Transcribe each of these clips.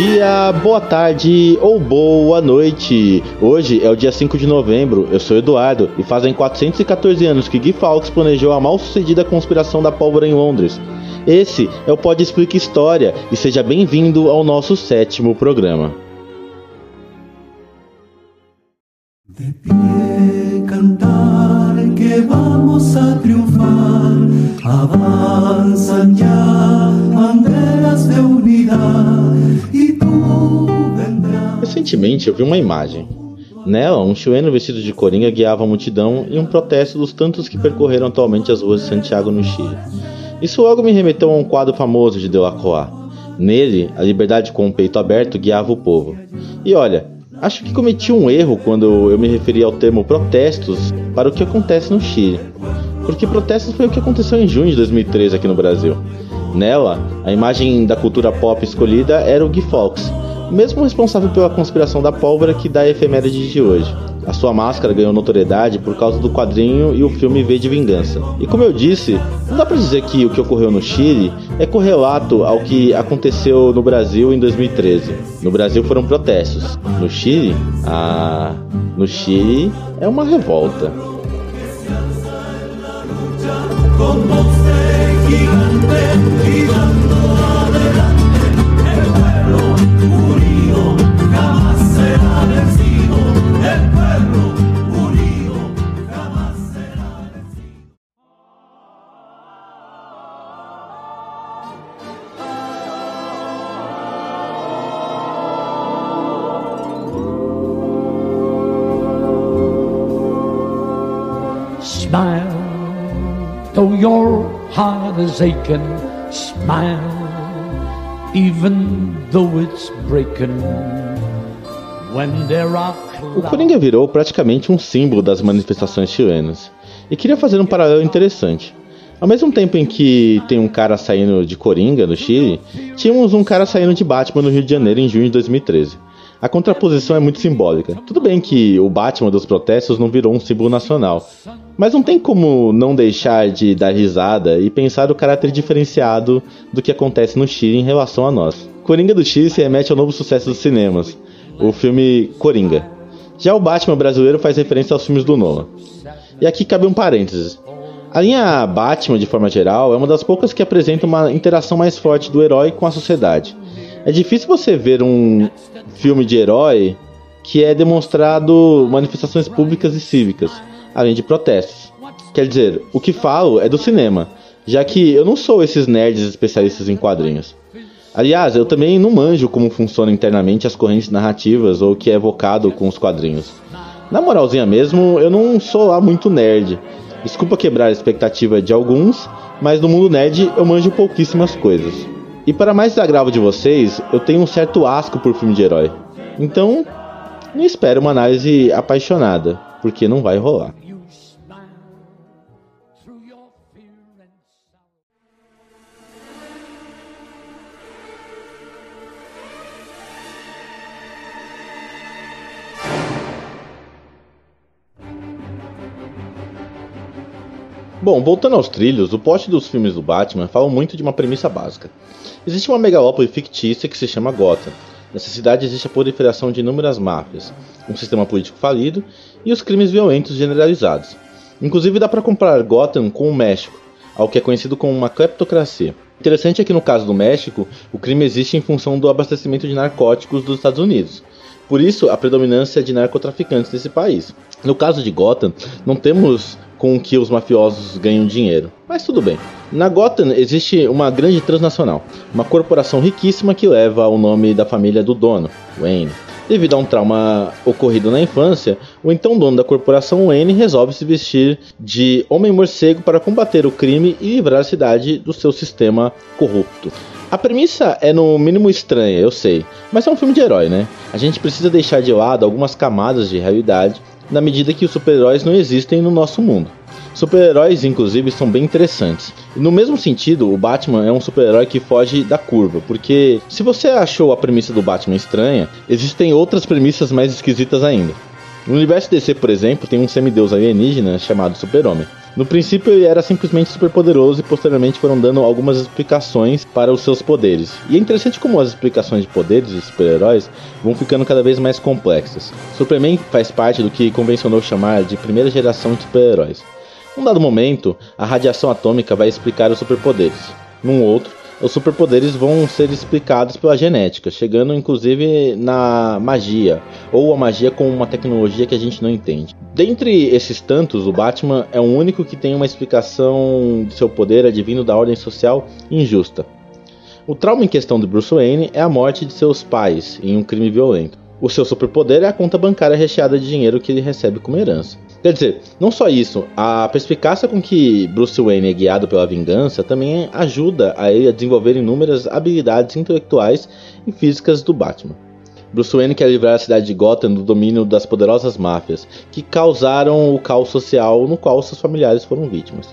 dia, boa tarde ou boa noite. Hoje é o dia 5 de novembro, eu sou Eduardo e fazem 414 anos que Guy Fawkes planejou a mal sucedida conspiração da pólvora em Londres. Esse é o Pode Explica História e seja bem-vindo ao nosso sétimo programa. De pie cantar que vamos a triunfar, Recentemente eu vi uma imagem. Nela, um chileno vestido de coringa guiava a multidão em um protesto dos tantos que percorreram atualmente as ruas de Santiago no Chile. Isso logo me remeteu a um quadro famoso de Delacroix. Nele, a liberdade com o peito aberto guiava o povo. E olha, acho que cometi um erro quando eu me referi ao termo protestos para o que acontece no Chile. Porque protestos foi o que aconteceu em junho de 2013 aqui no Brasil. Nela, a imagem da cultura pop escolhida era o Guy Fawkes, mesmo responsável pela conspiração da pólvora que dá a efeméride de hoje. A sua máscara ganhou notoriedade por causa do quadrinho e o filme V de Vingança. E como eu disse, não dá para dizer que o que ocorreu no Chile é correlato ao que aconteceu no Brasil em 2013. No Brasil foram protestos. No Chile, ah, no Chile é uma revolta. Though smile, even though it's breaking. When there are o Coringa virou praticamente um símbolo das manifestações chilenas. E queria fazer um paralelo interessante. Ao mesmo tempo em que tem um cara saindo de Coringa no Chile, tínhamos um cara saindo de Batman no Rio de Janeiro em junho de 2013. A contraposição é muito simbólica. Tudo bem que o Batman dos protestos não virou um símbolo nacional, mas não tem como não deixar de dar risada e pensar o caráter diferenciado do que acontece no Chile em relação a nós. Coringa do Chile se remete ao novo sucesso dos cinemas, o filme Coringa. Já o Batman brasileiro faz referência aos filmes do Nolan. E aqui cabe um parênteses. A linha Batman, de forma geral, é uma das poucas que apresenta uma interação mais forte do herói com a sociedade. É difícil você ver um filme de herói que é demonstrado manifestações públicas e cívicas, além de protestos. Quer dizer, o que falo é do cinema, já que eu não sou esses nerds especialistas em quadrinhos. Aliás, eu também não manjo como funcionam internamente as correntes narrativas ou o que é evocado com os quadrinhos. Na moralzinha mesmo, eu não sou lá muito nerd. Desculpa quebrar a expectativa de alguns, mas no mundo nerd eu manjo pouquíssimas coisas. E para mais desagravo de vocês, eu tenho um certo asco por filme de herói. Então, não espero uma análise apaixonada, porque não vai rolar. Bom, voltando aos trilhos, o plot dos filmes do Batman fala muito de uma premissa básica. Existe uma megalópole fictícia que se chama Gotham. Nessa cidade existe a proliferação de inúmeras máfias, um sistema político falido e os crimes violentos generalizados. Inclusive dá para comparar Gotham com o México, ao que é conhecido como uma kleptocracia. Interessante é que no caso do México, o crime existe em função do abastecimento de narcóticos dos Estados Unidos. Por isso, a predominância de narcotraficantes nesse país. No caso de Gotham, não temos com que os mafiosos ganham dinheiro. Mas tudo bem. Na Gotham existe uma grande transnacional, uma corporação riquíssima que leva o nome da família do dono, Wayne. Devido a um trauma ocorrido na infância, o então dono da corporação Wayne resolve se vestir de homem-morcego para combater o crime e livrar a cidade do seu sistema corrupto. A premissa é no mínimo estranha, eu sei, mas é um filme de herói, né? A gente precisa deixar de lado algumas camadas de realidade na medida que os super-heróis não existem no nosso mundo. Super-heróis, inclusive, são bem interessantes. No mesmo sentido, o Batman é um super-herói que foge da curva, porque se você achou a premissa do Batman estranha, existem outras premissas mais esquisitas ainda. No universo DC, por exemplo, tem um semideus alienígena chamado Super-Homem. No princípio ele era simplesmente super poderoso e posteriormente foram dando algumas explicações para os seus poderes. E é interessante como as explicações de poderes de super-heróis vão ficando cada vez mais complexas. Superman faz parte do que convencionou chamar de primeira geração de super-heróis. Num dado momento, a radiação atômica vai explicar os superpoderes. Num outro, os superpoderes vão ser explicados pela genética, chegando inclusive na magia, ou a magia com uma tecnologia que a gente não entende. Dentre esses tantos, o Batman é o único que tem uma explicação de seu poder advindo da ordem social injusta. O trauma em questão de Bruce Wayne é a morte de seus pais em um crime violento. O seu superpoder é a conta bancária recheada de dinheiro que ele recebe como herança. Quer dizer, não só isso, a perspicácia com que Bruce Wayne é guiado pela vingança também ajuda a ele a desenvolver inúmeras habilidades intelectuais e físicas do Batman. Bruce Wayne quer livrar a cidade de Gotham do domínio das poderosas máfias que causaram o caos social no qual seus familiares foram vítimas.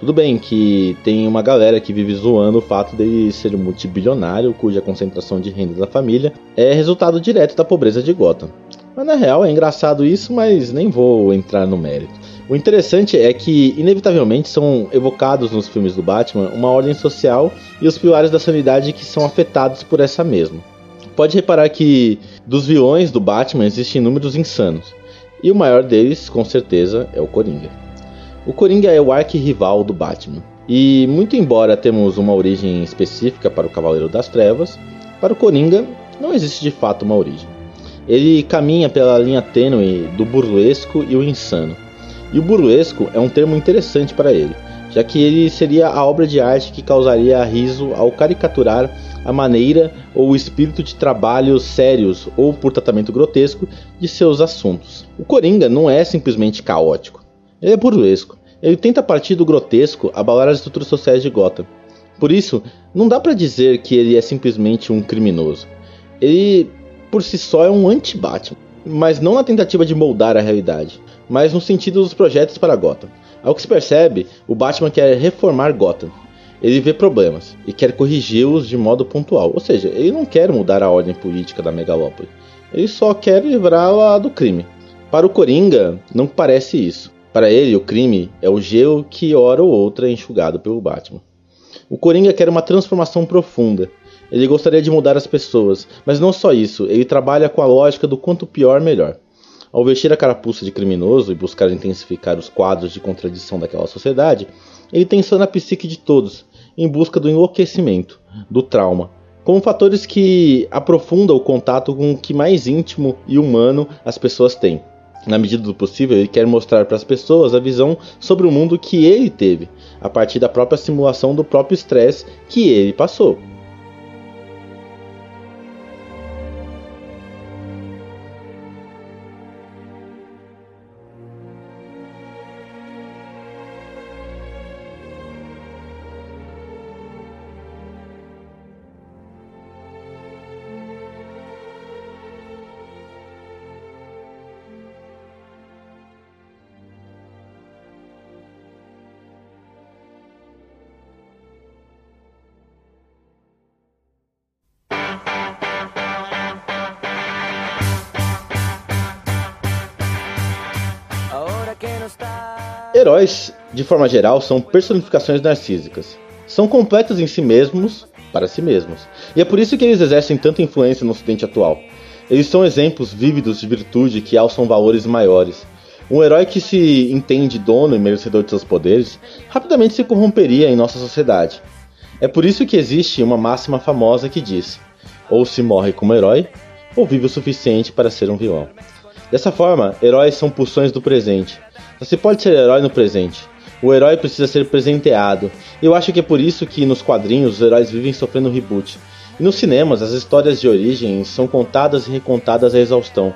Tudo bem que tem uma galera que vive zoando o fato dele ser um multibilionário, cuja concentração de renda da família é resultado direto da pobreza de Gotham. Mas na real é engraçado isso, mas nem vou entrar no mérito. O interessante é que, inevitavelmente, são evocados nos filmes do Batman uma ordem social e os pilares da sanidade que são afetados por essa mesma. Pode reparar que dos vilões do Batman existem números insanos, e o maior deles, com certeza, é o Coringa. O Coringa é o arqui-rival do Batman, e muito embora temos uma origem específica para o Cavaleiro das Trevas, para o Coringa não existe de fato uma origem. Ele caminha pela linha tênue do burlesco e o insano. E o burlesco é um termo interessante para ele, já que ele seria a obra de arte que causaria riso ao caricaturar a maneira ou o espírito de trabalhos sérios ou por tratamento grotesco de seus assuntos. O Coringa não é simplesmente caótico, ele é burlesco. Ele tenta partir do grotesco abalar as estruturas sociais de Gotham. Por isso, não dá para dizer que ele é simplesmente um criminoso. Ele por si só é um anti-Batman, mas não na tentativa de moldar a realidade, mas no sentido dos projetos para Gotham. Ao que se percebe, o Batman quer reformar Gotham. Ele vê problemas e quer corrigi-los de modo pontual, ou seja, ele não quer mudar a ordem política da megalópole, ele só quer livrá-la do crime. Para o Coringa, não parece isso. Para ele, o crime é o gelo que hora ou outra é enxugado pelo Batman. O Coringa quer uma transformação profunda, ele gostaria de mudar as pessoas, mas não só isso, ele trabalha com a lógica do quanto pior, melhor. Ao vestir a carapuça de criminoso e buscar intensificar os quadros de contradição daquela sociedade, ele tensiona a psique de todos, em busca do enlouquecimento, do trauma, como fatores que aprofundam o contato com o que mais íntimo e humano as pessoas têm. Na medida do possível, ele quer mostrar para as pessoas a visão sobre o mundo que ele teve, a partir da própria simulação do próprio estresse que ele passou. Heróis, de forma geral, são personificações narcísicas. São completos em si mesmos, para si mesmos. E é por isso que eles exercem tanta influência no ocidente atual. Eles são exemplos vívidos de virtude que alçam valores maiores. Um herói que se entende dono e merecedor de seus poderes rapidamente se corromperia em nossa sociedade. É por isso que existe uma máxima famosa que diz: ou se morre como herói, ou vive o suficiente para ser um vilão. Dessa forma, heróis são pulsões do presente, você pode ser herói no presente. O herói precisa ser presenteado. Eu acho que é por isso que nos quadrinhos os heróis vivem sofrendo reboot. E nos cinemas as histórias de origem são contadas e recontadas à exaustão.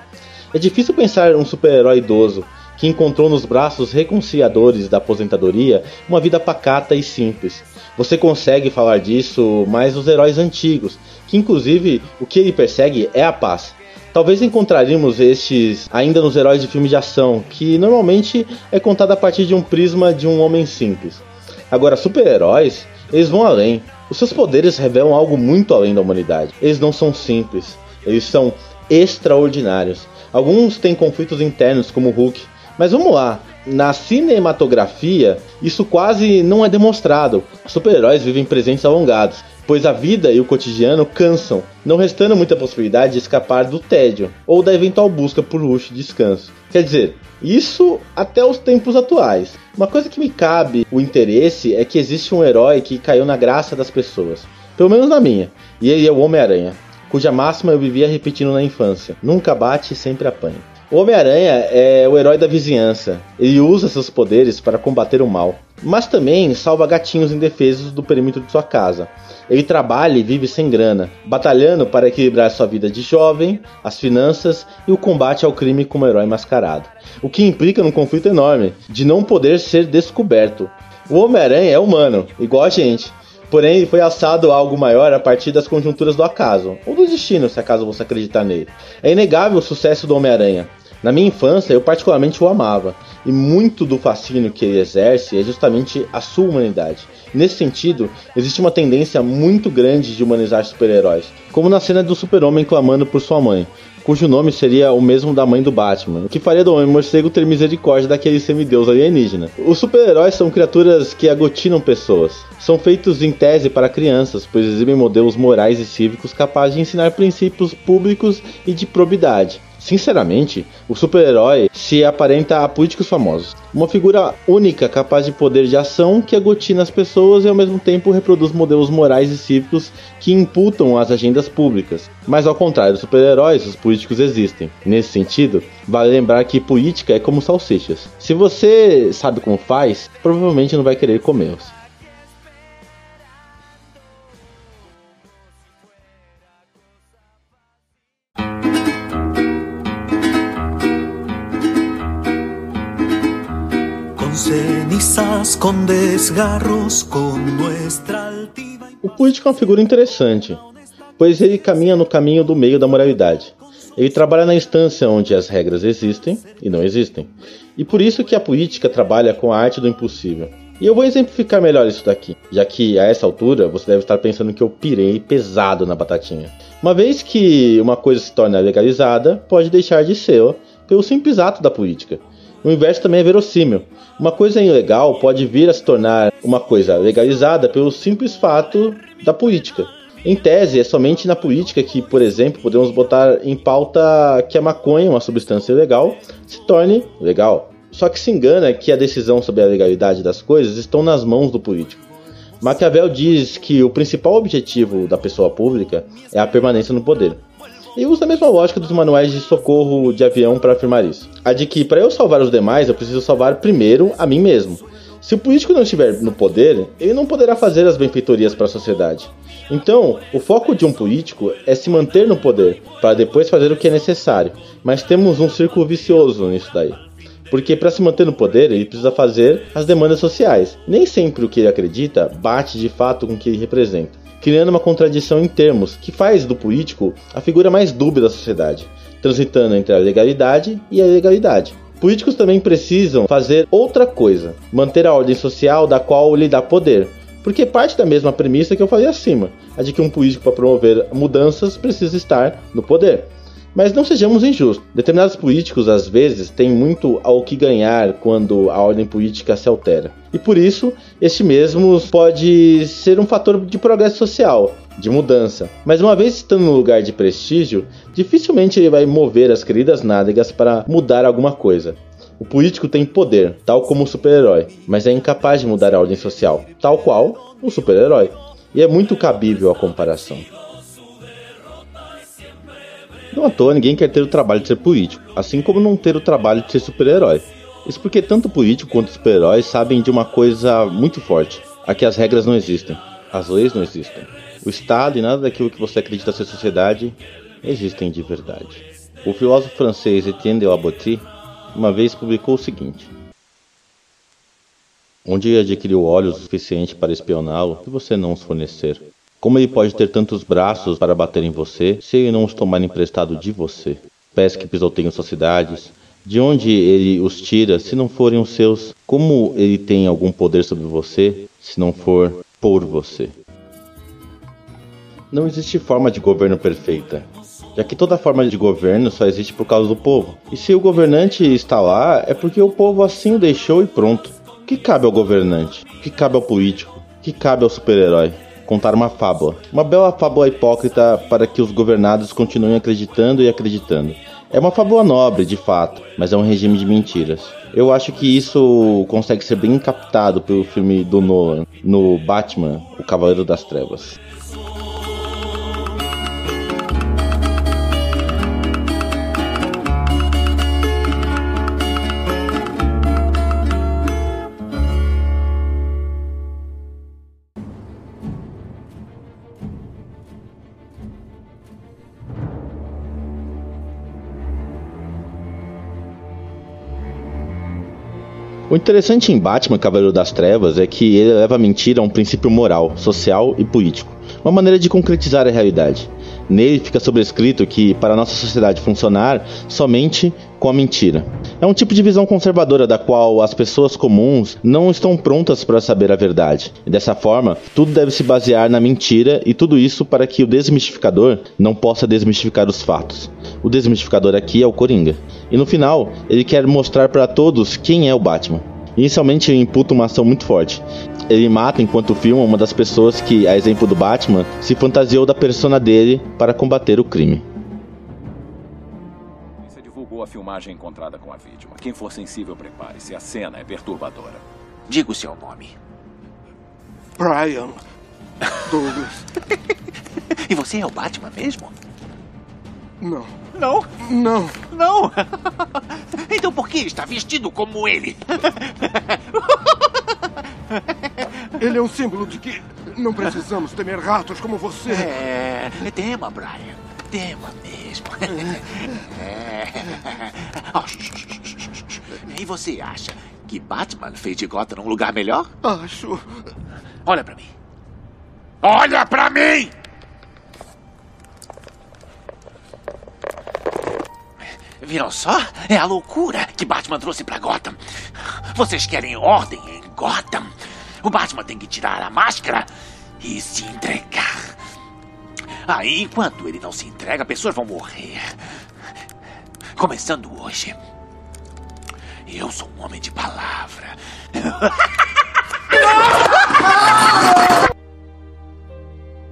É difícil pensar um super-herói idoso que encontrou nos braços reconciliadores da aposentadoria uma vida pacata e simples. Você consegue falar disso, mas os heróis antigos, que inclusive o que ele persegue é a paz. Talvez encontraríamos estes ainda nos heróis de filmes de ação, que normalmente é contado a partir de um prisma de um homem simples. Agora, super-heróis, eles vão além. Os seus poderes revelam algo muito além da humanidade. Eles não são simples, eles são extraordinários. Alguns têm conflitos internos, como o Hulk, mas vamos lá, na cinematografia, isso quase não é demonstrado. Super-heróis vivem presentes alongados, pois a vida e o cotidiano cansam, não restando muita possibilidade de escapar do tédio ou da eventual busca por luxo e descanso. Quer dizer, isso até os tempos atuais. Uma coisa que me cabe o interesse é que existe um herói que caiu na graça das pessoas, pelo menos na minha, e ele é o Homem-Aranha, cuja máxima eu vivia repetindo na infância: nunca bate, sempre apanha. O Homem-Aranha é o herói da vizinhança. Ele usa seus poderes para combater o mal, mas também salva gatinhos indefesos do perímetro de sua casa. Ele trabalha e vive sem grana, batalhando para equilibrar sua vida de jovem, as finanças e o combate ao crime como herói mascarado. O que implica num conflito enorme de não poder ser descoberto. O Homem-Aranha é humano, igual a gente. Porém, foi assado a algo maior a partir das conjunturas do acaso, ou do destino, se acaso você acreditar nele. É inegável o sucesso do Homem-Aranha, na minha infância, eu particularmente o amava, e muito do fascínio que ele exerce é justamente a sua humanidade. Nesse sentido, existe uma tendência muito grande de humanizar super-heróis, como na cena do super-homem clamando por sua mãe, cujo nome seria o mesmo da mãe do Batman, o que faria do Homem-Morcego ter misericórdia daquele semideus alienígena. Os super-heróis são criaturas que agotinam pessoas. São feitos em tese para crianças, pois exibem modelos morais e cívicos capazes de ensinar princípios públicos e de probidade. Sinceramente, o super-herói se aparenta a políticos famosos. Uma figura única, capaz de poder de ação, que agotina as pessoas e ao mesmo tempo reproduz modelos morais e cívicos que imputam as agendas públicas. Mas ao contrário dos super-heróis, os políticos existem. Nesse sentido, vale lembrar que política é como salsichas. Se você sabe como faz, provavelmente não vai querer comê-los. Desgarros, com altiva... O político é uma figura interessante, pois ele caminha no caminho do meio da moralidade. Ele trabalha na instância onde as regras existem e não existem. E por isso que a política trabalha com a arte do impossível. E eu vou exemplificar melhor isso daqui, já que a essa altura você deve estar pensando que eu pirei pesado na batatinha. Uma vez que uma coisa se torna legalizada, pode deixar de ser pelo simples ato da política. O inverso também é verossímil. Uma coisa ilegal pode vir a se tornar uma coisa legalizada pelo simples fato da política. Em tese, é somente na política que, por exemplo, podemos botar em pauta que a maconha, uma substância ilegal, se torne legal. Só que se engana que a decisão sobre a legalidade das coisas estão nas mãos do político. Maquiavel diz que o principal objetivo da pessoa pública é a permanência no poder. E usa a mesma lógica dos manuais de socorro de avião para afirmar isso. A de que para eu salvar os demais, eu preciso salvar primeiro a mim mesmo. Se o político não estiver no poder, ele não poderá fazer as benfeitorias para a sociedade. Então, o foco de um político é se manter no poder, para depois fazer o que é necessário. Mas temos um círculo vicioso nisso daí. Porque para se manter no poder, ele precisa fazer as demandas sociais. Nem sempre o que ele acredita bate de fato com o que ele representa criando uma contradição em termos que faz do político a figura mais dúbia da sociedade, transitando entre a legalidade e a ilegalidade. Políticos também precisam fazer outra coisa, manter a ordem social da qual lhe dá poder, porque parte da mesma premissa que eu falei acima, a de que um político para promover mudanças precisa estar no poder. Mas não sejamos injustos. Determinados políticos, às vezes, têm muito ao que ganhar quando a ordem política se altera. E por isso, este mesmo pode ser um fator de progresso social, de mudança. Mas uma vez estando no lugar de prestígio, dificilmente ele vai mover as queridas nádegas para mudar alguma coisa. O político tem poder, tal como o super-herói, mas é incapaz de mudar a ordem social, tal qual o super-herói. E é muito cabível a comparação. Não à toa ninguém quer ter o trabalho de ser político, assim como não ter o trabalho de ser super-herói. Isso porque tanto político quanto super-heróis sabem de uma coisa muito forte: a que as regras não existem, as leis não existem. O Estado e nada daquilo que você acredita ser sociedade existem de verdade. O filósofo francês Etienne de la Boétie uma vez publicou o seguinte: Onde adquiriu óleo suficiente para espioná-lo, se você não os fornecer? Como ele pode ter tantos braços para bater em você se ele não os tomar emprestado de você? Pés que pisoteiam suas cidades. De onde ele os tira se não forem os seus? Como ele tem algum poder sobre você se não for por você? Não existe forma de governo perfeita. já que toda forma de governo só existe por causa do povo. E se o governante está lá, é porque o povo assim o deixou e pronto. O que cabe ao governante? O que cabe ao político? O que cabe ao super-herói? Contar uma fábula. Uma bela fábula hipócrita para que os governados continuem acreditando e acreditando. É uma fábula nobre, de fato, mas é um regime de mentiras. Eu acho que isso consegue ser bem captado pelo filme do Nolan, no Batman, O Cavaleiro das Trevas. Interessante em Batman Cavaleiro das Trevas é que ele leva a mentira a um princípio moral, social e político, uma maneira de concretizar a realidade. Nele fica sobrescrito que, para nossa sociedade funcionar, somente com a mentira. É um tipo de visão conservadora da qual as pessoas comuns não estão prontas para saber a verdade. E dessa forma, tudo deve se basear na mentira e tudo isso para que o desmistificador não possa desmistificar os fatos. O desmistificador aqui é o Coringa. E no final, ele quer mostrar para todos quem é o Batman. Inicialmente ele imputa uma ação muito forte. Ele mata enquanto filma uma das pessoas que, a exemplo do Batman, se fantasiou da persona dele para combater o crime. Você divulgou a filmagem encontrada com a vítima. Quem for sensível, prepare-se. A cena é perturbadora. Diga o seu nome. Brian Douglas. e você é o Batman mesmo? Não. Não? Não. Não? então por que está vestido como ele? Ele é um símbolo de que não precisamos temer ratos como você. É, tema, Brian. Tema mesmo. É. Oh, e você acha que Batman fez de Gotham um lugar melhor? Acho. Olha para mim. Olha para mim! Viram só? É a loucura que Batman trouxe para Gotham. Vocês querem ordem em Gotham? O Batman tem que tirar a máscara e se entregar. Aí, enquanto ele não se entrega, pessoas vão morrer. Começando hoje. Eu sou um homem de palavra.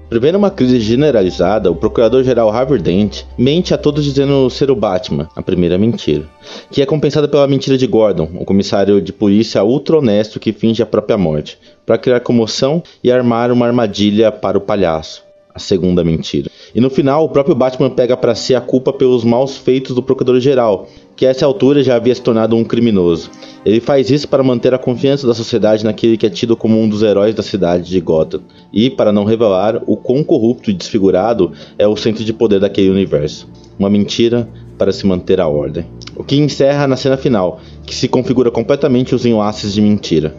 Prevendo uma crise generalizada, o procurador-geral Harvey Dent mente a todos dizendo ser o Batman, a primeira mentira, que é compensada pela mentira de Gordon, o comissário de polícia ultra honesto que finge a própria morte, para criar comoção e armar uma armadilha para o palhaço, a segunda mentira. E no final, o próprio Batman pega para si a culpa pelos maus feitos do procurador-geral, que a essa altura já havia se tornado um criminoso. Ele faz isso para manter a confiança da sociedade naquele que é tido como um dos heróis da cidade de Gotham, e para não revelar o quão corrupto e desfigurado é o centro de poder daquele universo. Uma mentira para se manter a ordem. O que encerra na cena final, que se configura completamente os enlaces de mentira.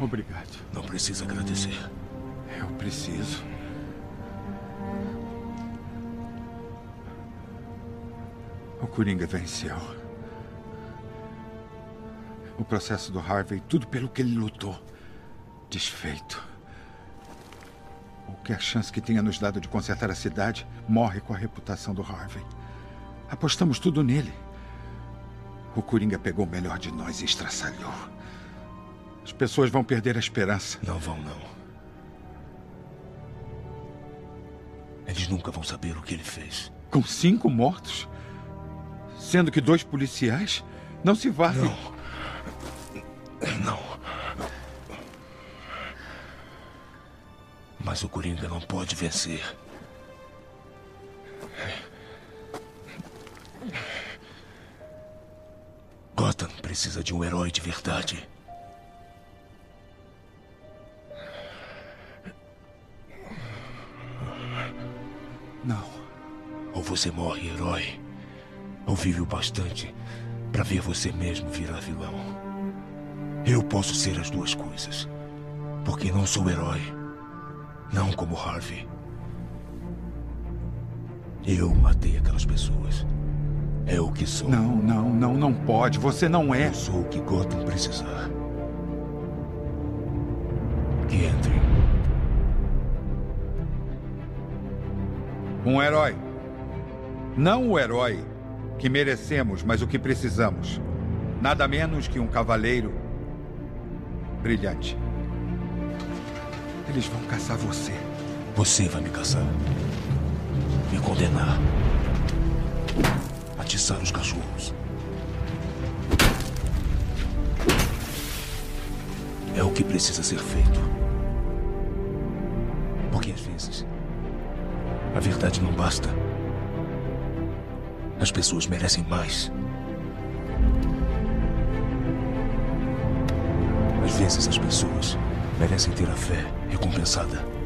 Obrigado. Não precisa agradecer. Eu preciso. O Coringa venceu. O processo do Harvey, tudo pelo que ele lutou, desfeito. Qualquer chance que tenha nos dado de consertar a cidade morre com a reputação do Harvey. Apostamos tudo nele. O Coringa pegou o melhor de nós e estraçalhou. As pessoas vão perder a esperança. Não vão, não. Eles nunca vão saber o que ele fez. Com cinco mortos? Sendo que dois policiais não se valem. Não. Não. Mas o Coringa não pode vencer. Gotham precisa de um herói de verdade. Não. Ou você morre herói, ou vive o bastante para ver você mesmo virar vilão. Eu posso ser as duas coisas. Porque não sou herói. Não como Harvey. Eu matei aquelas pessoas. É o que sou. Não, não, não, não pode. Você não é. Eu sou o que Gotham precisar. Que entre. Um herói. Não o herói que merecemos, mas o que precisamos. Nada menos que um cavaleiro brilhante. Eles vão caçar você. Você vai me caçar. Me condenar. Atiçar os cachorros. É o que precisa ser feito. Porque às vezes a verdade não basta. As pessoas merecem mais. Às vezes as pessoas merecem ter a fé recompensada.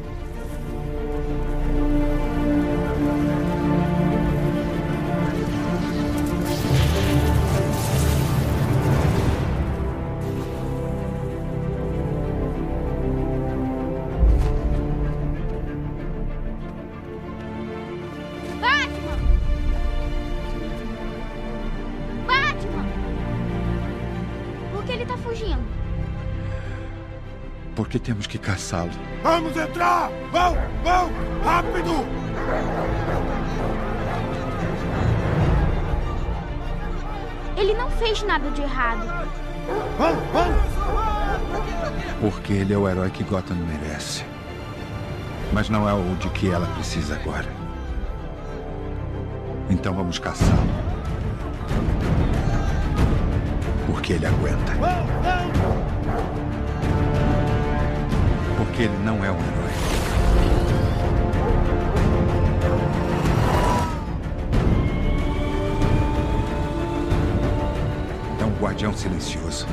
Porque temos que caçá-lo. Vamos entrar! Vão! Vão! Rápido! Ele não fez nada de errado. Vão! Vão! Porque ele é o herói que Gotham merece. Mas não é o de que ela precisa agora. Então vamos caçá-lo. Porque ele aguenta. Vão! Vão! Porque ele não é um herói. É um guardião silencioso.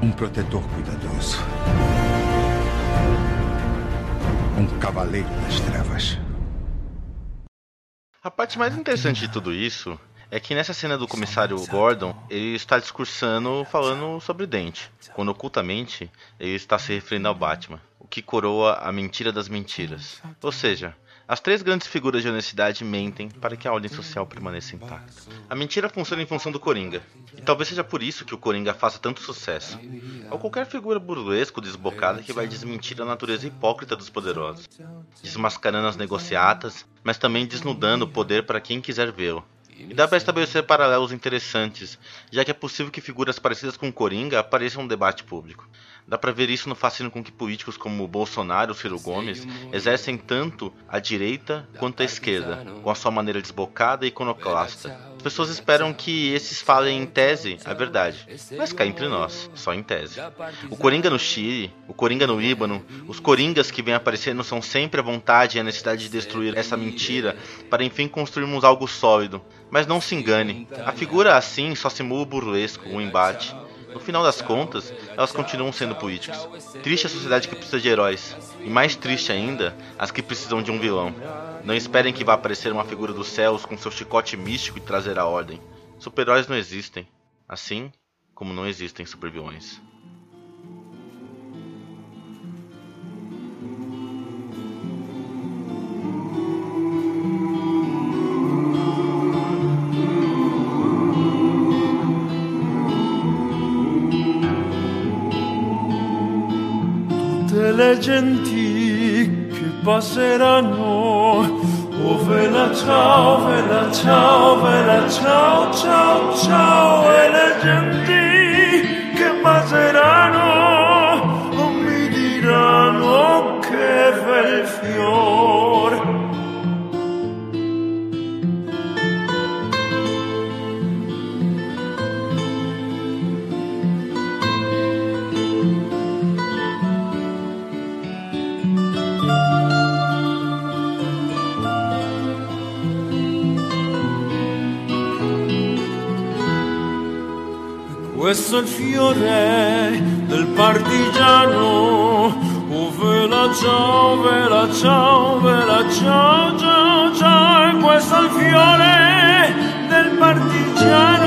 Um protetor cuidadoso. Um cavaleiro das trevas. A parte mais interessante de tudo isso é que nessa cena do comissário Gordon, ele está discursando falando sobre Dente, quando ocultamente ele está se referindo ao Batman, o que coroa a mentira das mentiras. Ou seja, as três grandes figuras de honestidade mentem para que a ordem social permaneça intacta. A mentira funciona em função do Coringa, e talvez seja por isso que o Coringa faça tanto sucesso. Ou qualquer figura burlesca ou desbocada que vai desmentir a natureza hipócrita dos poderosos, desmascarando as negociatas, mas também desnudando o poder para quem quiser vê-lo. E dá para estabelecer paralelos interessantes, já que é possível que figuras parecidas com Coringa apareçam no debate público. Dá para ver isso no fascínio com que políticos como Bolsonaro ou Ciro Gomes exercem tanto a direita quanto a esquerda, com a sua maneira desbocada e iconoclasta. As pessoas esperam que esses falem em tese a verdade, mas cá entre nós, só em tese. O Coringa no Chile, o Coringa no Líbano, os Coringas que vêm aparecendo são sempre a vontade e a necessidade de destruir essa mentira para enfim construirmos algo sólido. Mas não se engane, a figura assim só simula o burlesco, o embate. No final das contas, elas continuam sendo políticos. Triste a sociedade que precisa de heróis, e mais triste ainda, as que precisam de um vilão. Não esperem que vá aparecer uma figura dos céus com seu chicote místico e trazer a ordem. Super-heróis não existem, assim como não existem super-vilões. Le genti che passeranno. Oh vela ciao, vela ciao, vela ciao, ciao, ciao. E le genti che passeranno non mi diranno che bel fior. Questo è il fiore del partigiano. Oh, vela ciao, vela ciao, vela ciao, ciao, ciao. Questo è il fiore del partigiano.